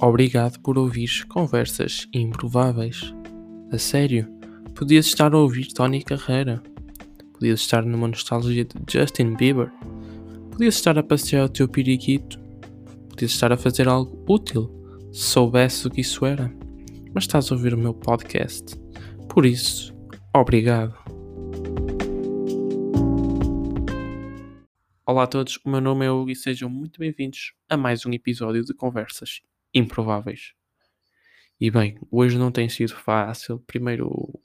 Obrigado por ouvir conversas improváveis. A sério, podias estar a ouvir Tony Carreira. Podias estar numa nostalgia de Justin Bieber. Podias estar a passear o teu periquito. Podias estar a fazer algo útil, se soubesse o que isso era. Mas estás a ouvir o meu podcast. Por isso, obrigado. Olá a todos, o meu nome é Hugo e sejam muito bem-vindos a mais um episódio de Conversas improváveis. E bem, hoje não tem sido fácil. Primeiro,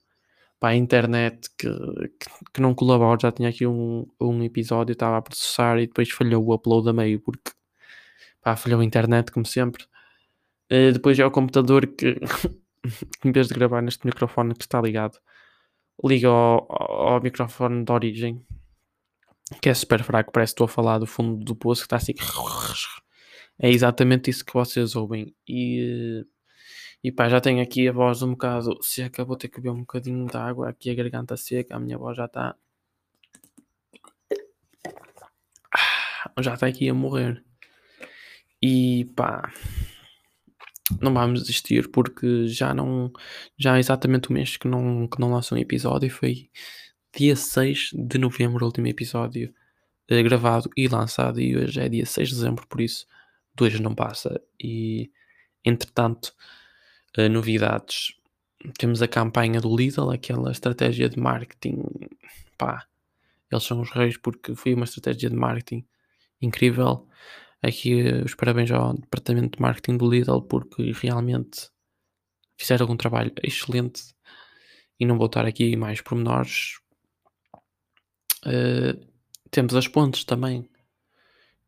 para a internet que, que, que, não colabora, já tinha aqui um, um episódio, estava a processar e depois falhou o upload a meio porque pá, falhou a internet, como sempre. Uh, depois é o computador que, em vez de gravar neste microfone que está ligado, liga ao, ao microfone de origem, que é super fraco, parece que estou a falar do fundo do poço, que está assim é exatamente isso que vocês ouvem. E, e pá, já tenho aqui a voz um bocado seca, vou ter que beber um bocadinho de água, aqui a garganta seca, a minha voz já está. Já está aqui a morrer. E pá, não vamos desistir porque já não. Já há exatamente um mês que não, que não lançou um episódio. Foi dia 6 de novembro, o último episódio eh, gravado e lançado. E hoje é dia 6 de dezembro, por isso dois não passa. E entretanto, uh, novidades. Temos a campanha do Lidl, aquela estratégia de marketing. Pá, eles são os reis porque foi uma estratégia de marketing incrível. Aqui uh, os parabéns ao departamento de marketing do Lidl porque realmente fizeram um trabalho excelente e não vou estar aqui mais pormenores. Uh, temos as pontes também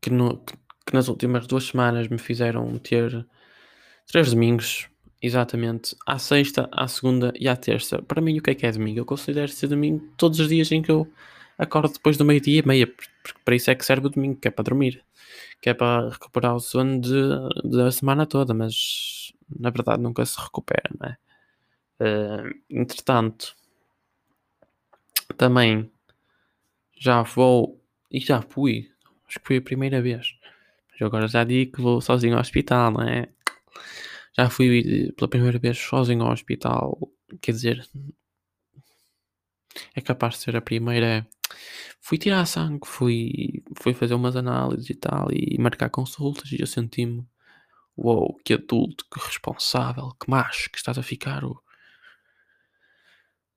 que, no, que que nas últimas duas semanas me fizeram ter três domingos, exatamente, à sexta, à segunda e à terça. Para mim, o que é que é domingo? Eu considero ser domingo todos os dias em que eu acordo depois do meio-dia e meia, porque para isso é que serve o domingo, que é para dormir, que é para recuperar o sono de, da semana toda, mas na verdade nunca se recupera, não é? Uh, entretanto, também já vou e já fui, acho que foi a primeira vez eu agora já digo que vou sozinho ao hospital, não é? Já fui pela primeira vez sozinho ao hospital, quer dizer, é capaz de ser a primeira. Fui tirar sangue, fui, fui fazer umas análises e tal, e marcar consultas, e eu senti-me, uou, wow, que adulto, que responsável, que macho que estás a ficar.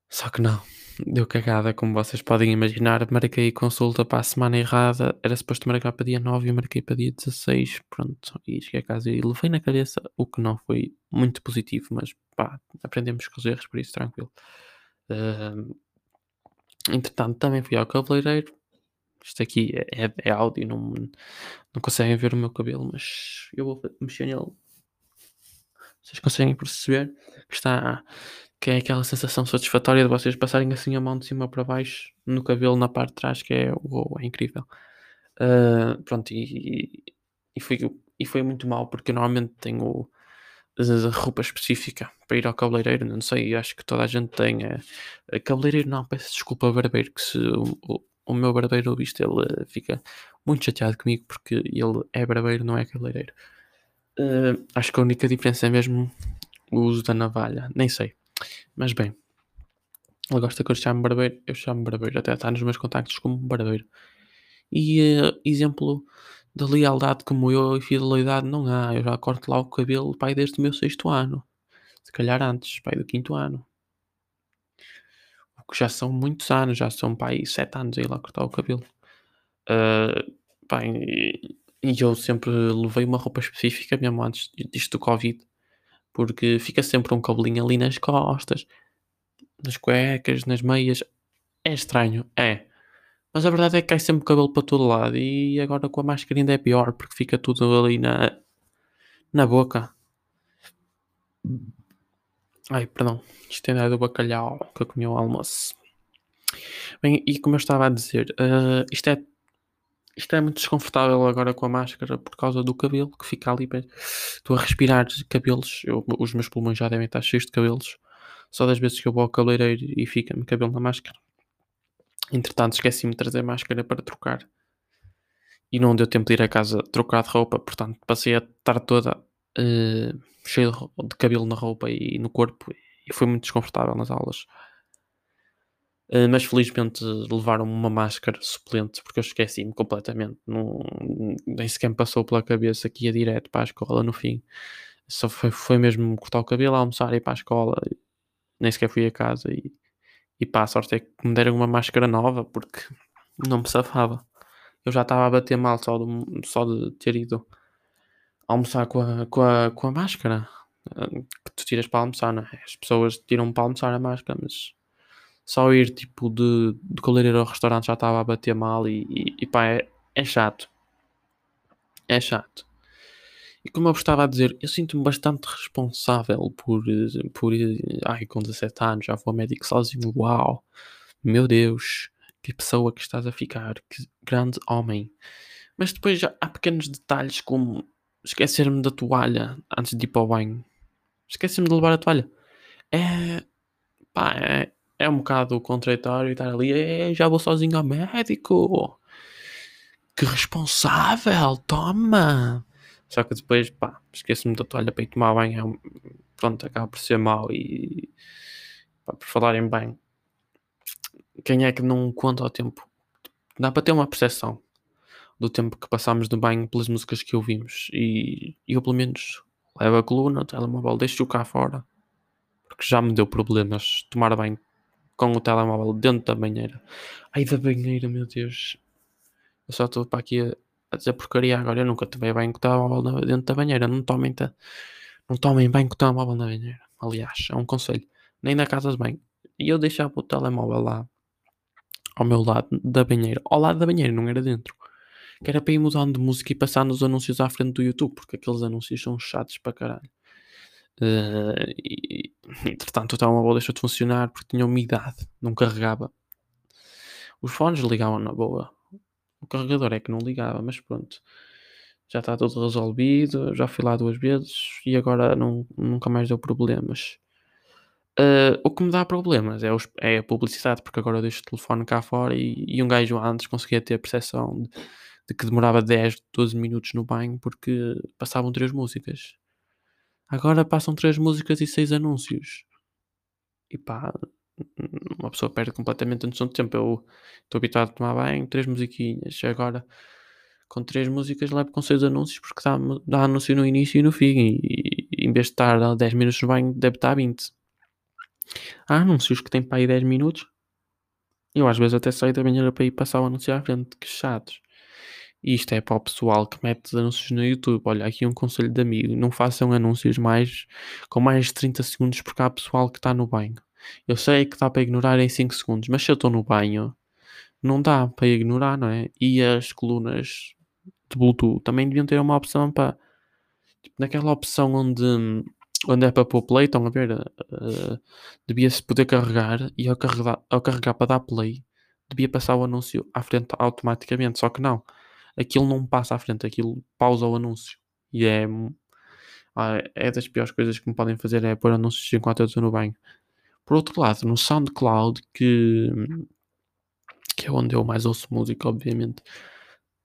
Só que não deu cagada, como vocês podem imaginar. Marquei consulta para a semana errada, era suposto marcar para dia 9 e eu marquei para dia 16. Pronto, e cheguei a casa e levei na cabeça, o que não foi muito positivo, mas pá, aprendemos com os erros, por isso tranquilo. Uh, entretanto, também fui ao cabeleireiro. Isto aqui é, é, é áudio, não, não conseguem ver o meu cabelo, mas eu vou mexer nele. Vocês conseguem perceber que está, que é aquela sensação satisfatória de vocês passarem assim a mão de cima para baixo no cabelo na parte de trás, que é, uou, é incrível. Uh, pronto, e, e, foi, e foi muito mal porque normalmente tenho roupa específica para ir ao cabeleireiro, não sei, acho que toda a gente tem. É, cabeleireiro não, peço desculpa barbeiro, que se o, o, meu barbeiro ouviste, ele fica muito chateado comigo porque ele é barbeiro, não é cabeleireiro. Uh, acho que a única diferença é mesmo o uso da navalha, nem sei. Mas bem, ele gosta que eu chame barbeiro, eu chamo barbeiro, até está nos meus contactos como barbeiro. E uh, exemplo de lealdade como eu e fidelidade não há. Eu já corto lá o cabelo, pai, desde o meu sexto ano. Se calhar antes, pai, do quinto ano. O que já são muitos anos, já são, pai, sete anos aí lá cortar o cabelo. Uh, pai, e, e eu sempre levei uma roupa específica, mesmo antes disto do Covid porque fica sempre um cabelinho ali nas costas, nas cuecas, nas meias. É estranho, é. Mas a verdade é que cai sempre cabelo para todo lado e agora com a máscara ainda é pior porque fica tudo ali na, na boca. Ai, perdão. Isto é do bacalhau que eu comi ao almoço. Bem, e como eu estava a dizer, uh, isto é isto é muito desconfortável agora com a máscara por causa do cabelo que fica ali. Estou a respirar cabelos. Eu, os meus pulmões já devem estar cheios de cabelos. Só das vezes que eu vou ao cabeleireiro e fica-me cabelo na máscara. Entretanto, esqueci-me de trazer máscara para trocar. E não deu tempo de ir a casa trocar de roupa. Portanto, passei a tarde toda uh, cheio de, de, cabelo na roupa e no corpo e foi muito desconfortável nas aulas. Uh, mas felizmente levaram-me uma máscara suplente porque eu esqueci-me completamente. Não, nem sequer me passou pela cabeça que ia direto para a escola no fim. Só foi, foi mesmo cortar o cabelo, almoçar e ir para a escola. Nem sequer fui a casa e, e pá, a sorte é que me deram uma máscara nova porque não me safava. Eu já estava a bater mal só de, só de ter ido almoçar com a, com a, com a máscara. Eh, que tu tiras para almoçar, não é? As pessoas tiram para almoçar a máscara, mas só ir tipo de, de coleireiro ao restaurante já estava a bater mal e, e, e pá, é, é chato. É chato. E como eu estava a dizer, eu sinto-me bastante responsável por, por. Ai, com 17 anos já vou ao médico sozinho. Uau! Meu Deus! Que pessoa que estás a ficar! Que grande homem! Mas depois já há pequenos detalhes como esquecer-me da toalha antes de ir para o banho. Esquecer-me de levar a toalha. É. pá, é, é um bocado contraditório estar ali, é, já vou sozinho ao médico. Que responsável, toma! Só que depois, pá, esqueço-me da toalha para ir tomar banho, é pronto, acaba por ser mau e, pá, por falar em banho, quem é que não conta o tempo? Dá para ter uma percepção do tempo que passámos no banho pelas músicas que ouvimos e eu pelo menos levo a coluna, o telemóvel, deixo-o cá fora porque já me deu problemas tomar banho com o telemóvel dentro da banheira. Ai, da banheira, meu Deus. Eu só estou para aqui a, a, dizer porcaria agora. Eu nunca tomei banho com o telemóvel dentro da banheira. Não tomem, ta, não tomem banho com o telemóvel na banheira. Aliás, é um conselho. Nem na casa de banho. E eu deixava o telemóvel lá ao meu lado da banheira. Ao lado da banheira, não era dentro. Que era para ir mudando de música e passando os anúncios à frente do YouTube, porque aqueles anúncios são chatos para caralho. Uh, e, entretanto, o telemóvel deixou de funcionar porque tinha umidade, não carregava. Os fones ligavam na boa. O carregador é que não ligava, mas pronto. Já está tudo resolvido. Já fui lá duas vezes e agora não, nunca mais deu problemas. Uh, o que me dá problemas é, os, é, a publicidade, porque agora eu deixo o telefone cá fora e, e um gajo antes conseguia ter a percepção de, de, que demorava 10, 12 minutos no banho porque passavam três músicas. Agora passam três músicas e seis anúncios. E pá, uma pessoa perde completamente a noção de tempo. Eu estou habituado a tomar banho, três musiquinhas. Agora, com três músicas, levo com seis anúncios porque dá, dá anúncio no início e no fim. E, e em vez de estar a 10 minutos no banho, deve estar a 20. Há anúncios que têm para aí 10 minutos. Eu às vezes até saio da banheira para ir passar o anúncio à frente. Que chatos. E isto é para o pessoal que mete anúncios no YouTube. Olha, aqui um conselho de amigo: não façam anúncios mais com mais de 30 segundos porque há pessoal que está no banho. Eu sei que dá para ignorar em 5 segundos, mas se eu estou no banho, não dá para ignorar, não é? E as colunas de Bluetooth também deviam ter uma opção para. Tipo, naquela opção onde, onde é para pôr play, estão a ver? Uh, devia-se poder carregar e ao carregar, ao carregar para dar play, devia passar o anúncio à frente automaticamente. Só que não aquilo não passa à frente, aquilo pausa o anúncio. E é, ah, é das piores coisas que me podem fazer é pôr anúncios enquanto eu estou no banho. Por outro lado, no SoundCloud, que, que é onde eu mais ouço música, obviamente,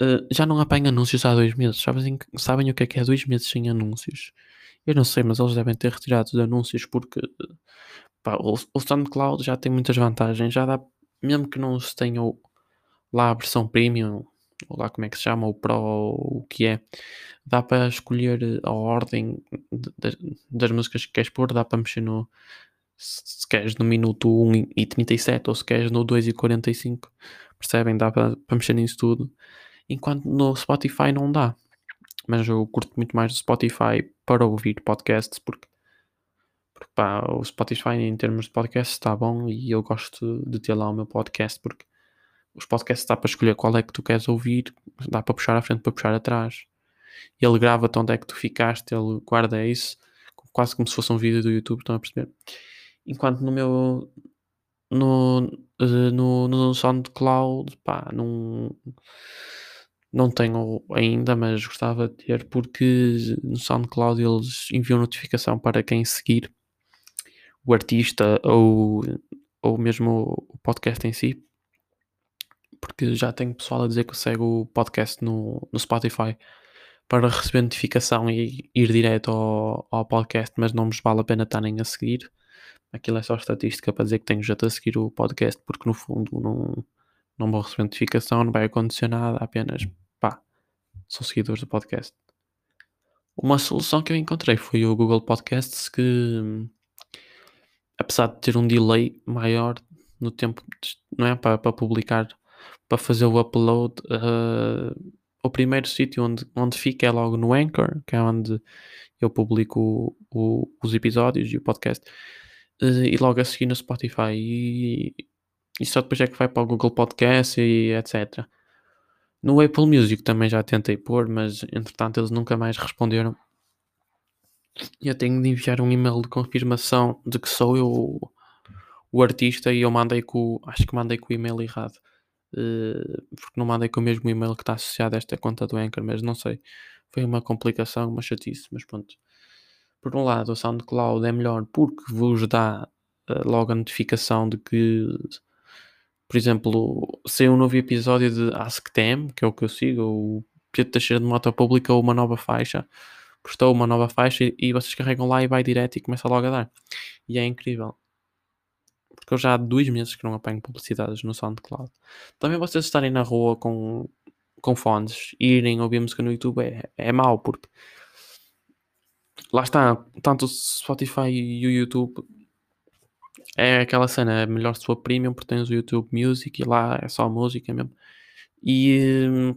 uh, já não apanho anúncios há dois meses. Sabem, sabem o que é que é dois meses sem anúncios? Eu não sei, mas eles devem ter retirado os anúncios porque pá, o, o SoundCloud já tem muitas vantagens. Já dá, mesmo que não se tenha lá a versão premium, ou lá como é que se chama, o Pro, o que é, dá para escolher a ordem de, de, das músicas que queres pôr, dá para mexer no. Se queres no minuto 1 e 37 ou se queres no 2 e 45, percebem? Dá para, mexer nisso tudo. Enquanto no Spotify não dá. Mas eu curto muito mais o Spotify para ouvir podcasts porque, porque pá, o Spotify em termos de podcast está bom e eu gosto de ter lá o meu podcast porque os podcasts dá para escolher qual é que tu queres ouvir, dá para puxar à frente, para puxar atrás. Ele grava-te onde é que tu ficaste, ele guarda isso, quase como se fosse um vídeo do YouTube, estão a perceber? Enquanto no meu no, eh, no, no SoundCloud, pá, não, não tenho ainda, mas gostava de ter, porque no SoundCloud eles enviam notificação para quem seguir o artista ou, ou mesmo o podcast em si, porque já tenho pessoal a dizer que segue o podcast no, no Spotify para receber notificação e ir direto ao, ao podcast, mas não vos vale a pena estarem a seguir. Aquilo é só estatística para dizer que tenho já a seguir o podcast, porque no fundo não, não vou receber notificação, não vai acontecer nada, apenas pá, são seguidores do podcast. Uma solução que eu encontrei foi o Google Podcasts, que apesar de ter um delay maior no tempo, não é? Para, para publicar, para fazer o upload, uh, o primeiro sítio onde, onde fica é logo no Anchor, que é onde eu publico o, o, os episódios e o podcast, uh, e logo a seguir no Spotify, e, e só depois é que vai para o Google Podcast e etc. No Apple Music também já tentei pôr, mas entretanto eles nunca mais responderam. Eu tenho de enviar um e-mail de confirmação de que sou eu o, artista e eu mandei com. Acho que mandei com o e-mail errado. Uh, porque não mandei com o mesmo e-mail que está associado a esta conta do Anchor, mas não sei. Foi uma complicação, uma chatice, mas pronto. Por um lado, o SoundCloud é melhor porque vos dá uh, logo a notificação de que, por exemplo, se um novo episódio de AskTM, que é o que eu sigo, o Pedro Teixeira de Moto publica uma nova faixa, postou uma nova faixa e, e vocês carregam lá e vai direto e começa logo a dar. E é incrível porque eu já há dois meses que não apanho publicidades no SoundCloud. Também vocês estarem na rua com, com fones e irem ouvir música no YouTube é, é mau, porque lá está, tanto o Spotify e o YouTube é aquela cena, é melhor se for premium porque tens o YouTube Music e lá é só música mesmo. E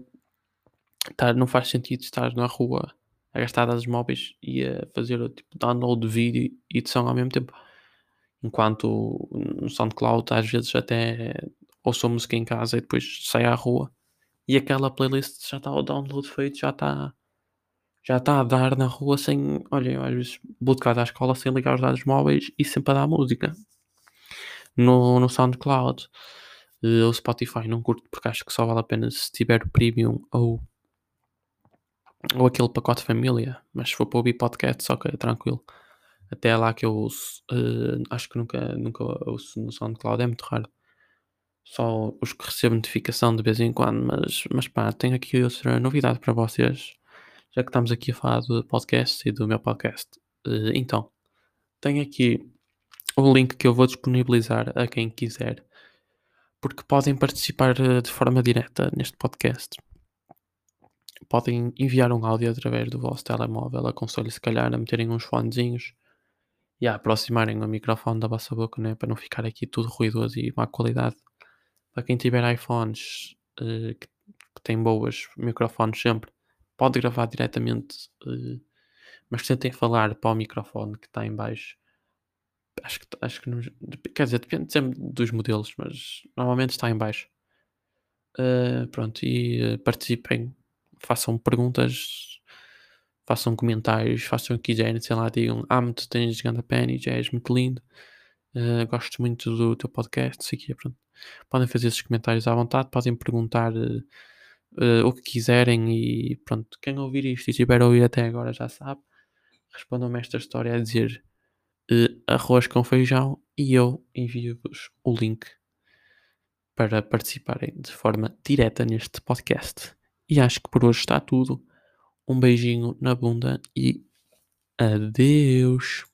tá, não faz sentido estar na rua a gastar dados móveis e a fazer tipo download de vídeo e de som ao mesmo tempo. Enquanto no SoundCloud às vezes até ouço música em casa e depois saio à rua. E aquela playlist já está o download feito, já está já está a dar na rua sem, olha, às vezes vou à escola sem ligar os dados móveis e sempre a dar música. No, no SoundCloud uh, o Spotify não curto porque acho que só vale a pena se tiver premium ou ou aquele pacote família, mas se for para ouvir podcast, ok, tranquilo até lá que eu ouço. Uh, acho que nunca, nunca ouço no SoundCloud, é muito raro. Só os que recebo notificação de vez em quando, mas, mas pá, tenho aqui outra novidade para vocês, já que estamos aqui a falar do podcast e do meu podcast. Uh, então, tenho aqui o link que eu vou disponibilizar a quem quiser, porque podem participar eh, de forma direta neste podcast. Podem enviar um áudio através do vosso telemóvel. Aconselho se calhar a meterem uns fonezinhos e aproximarem o microfone da vossa boca, né? para não ficar aqui tudo ruidoso e má qualidade. Para quem tiver iPhones uh, que, que têm boas microfones sempre, pode gravar diretamente, uh, mas tentem falar para o microfone que está em baixo. Acho que, acho que não, quer dizer, depende sempre dos modelos, mas normalmente está em baixo. Uh, pronto, e participem, façam perguntas façam comentários, façam o que quiserem, sei lá, digam, ah, tu tens grande penny, já és muito lindo, uh, gosto muito do teu podcast, sei que pronto. Podem fazer esses comentários à vontade, podem perguntar uh, uh, o que quiserem e pronto, quem ouvir isto e tiver a ouvir até agora já sabe, respondam-me esta história a dizer arroz com feijão e eu envio-vos o link para participarem de forma direta neste podcast. E acho que por hoje está tudo um beijinho na bunda e adeus.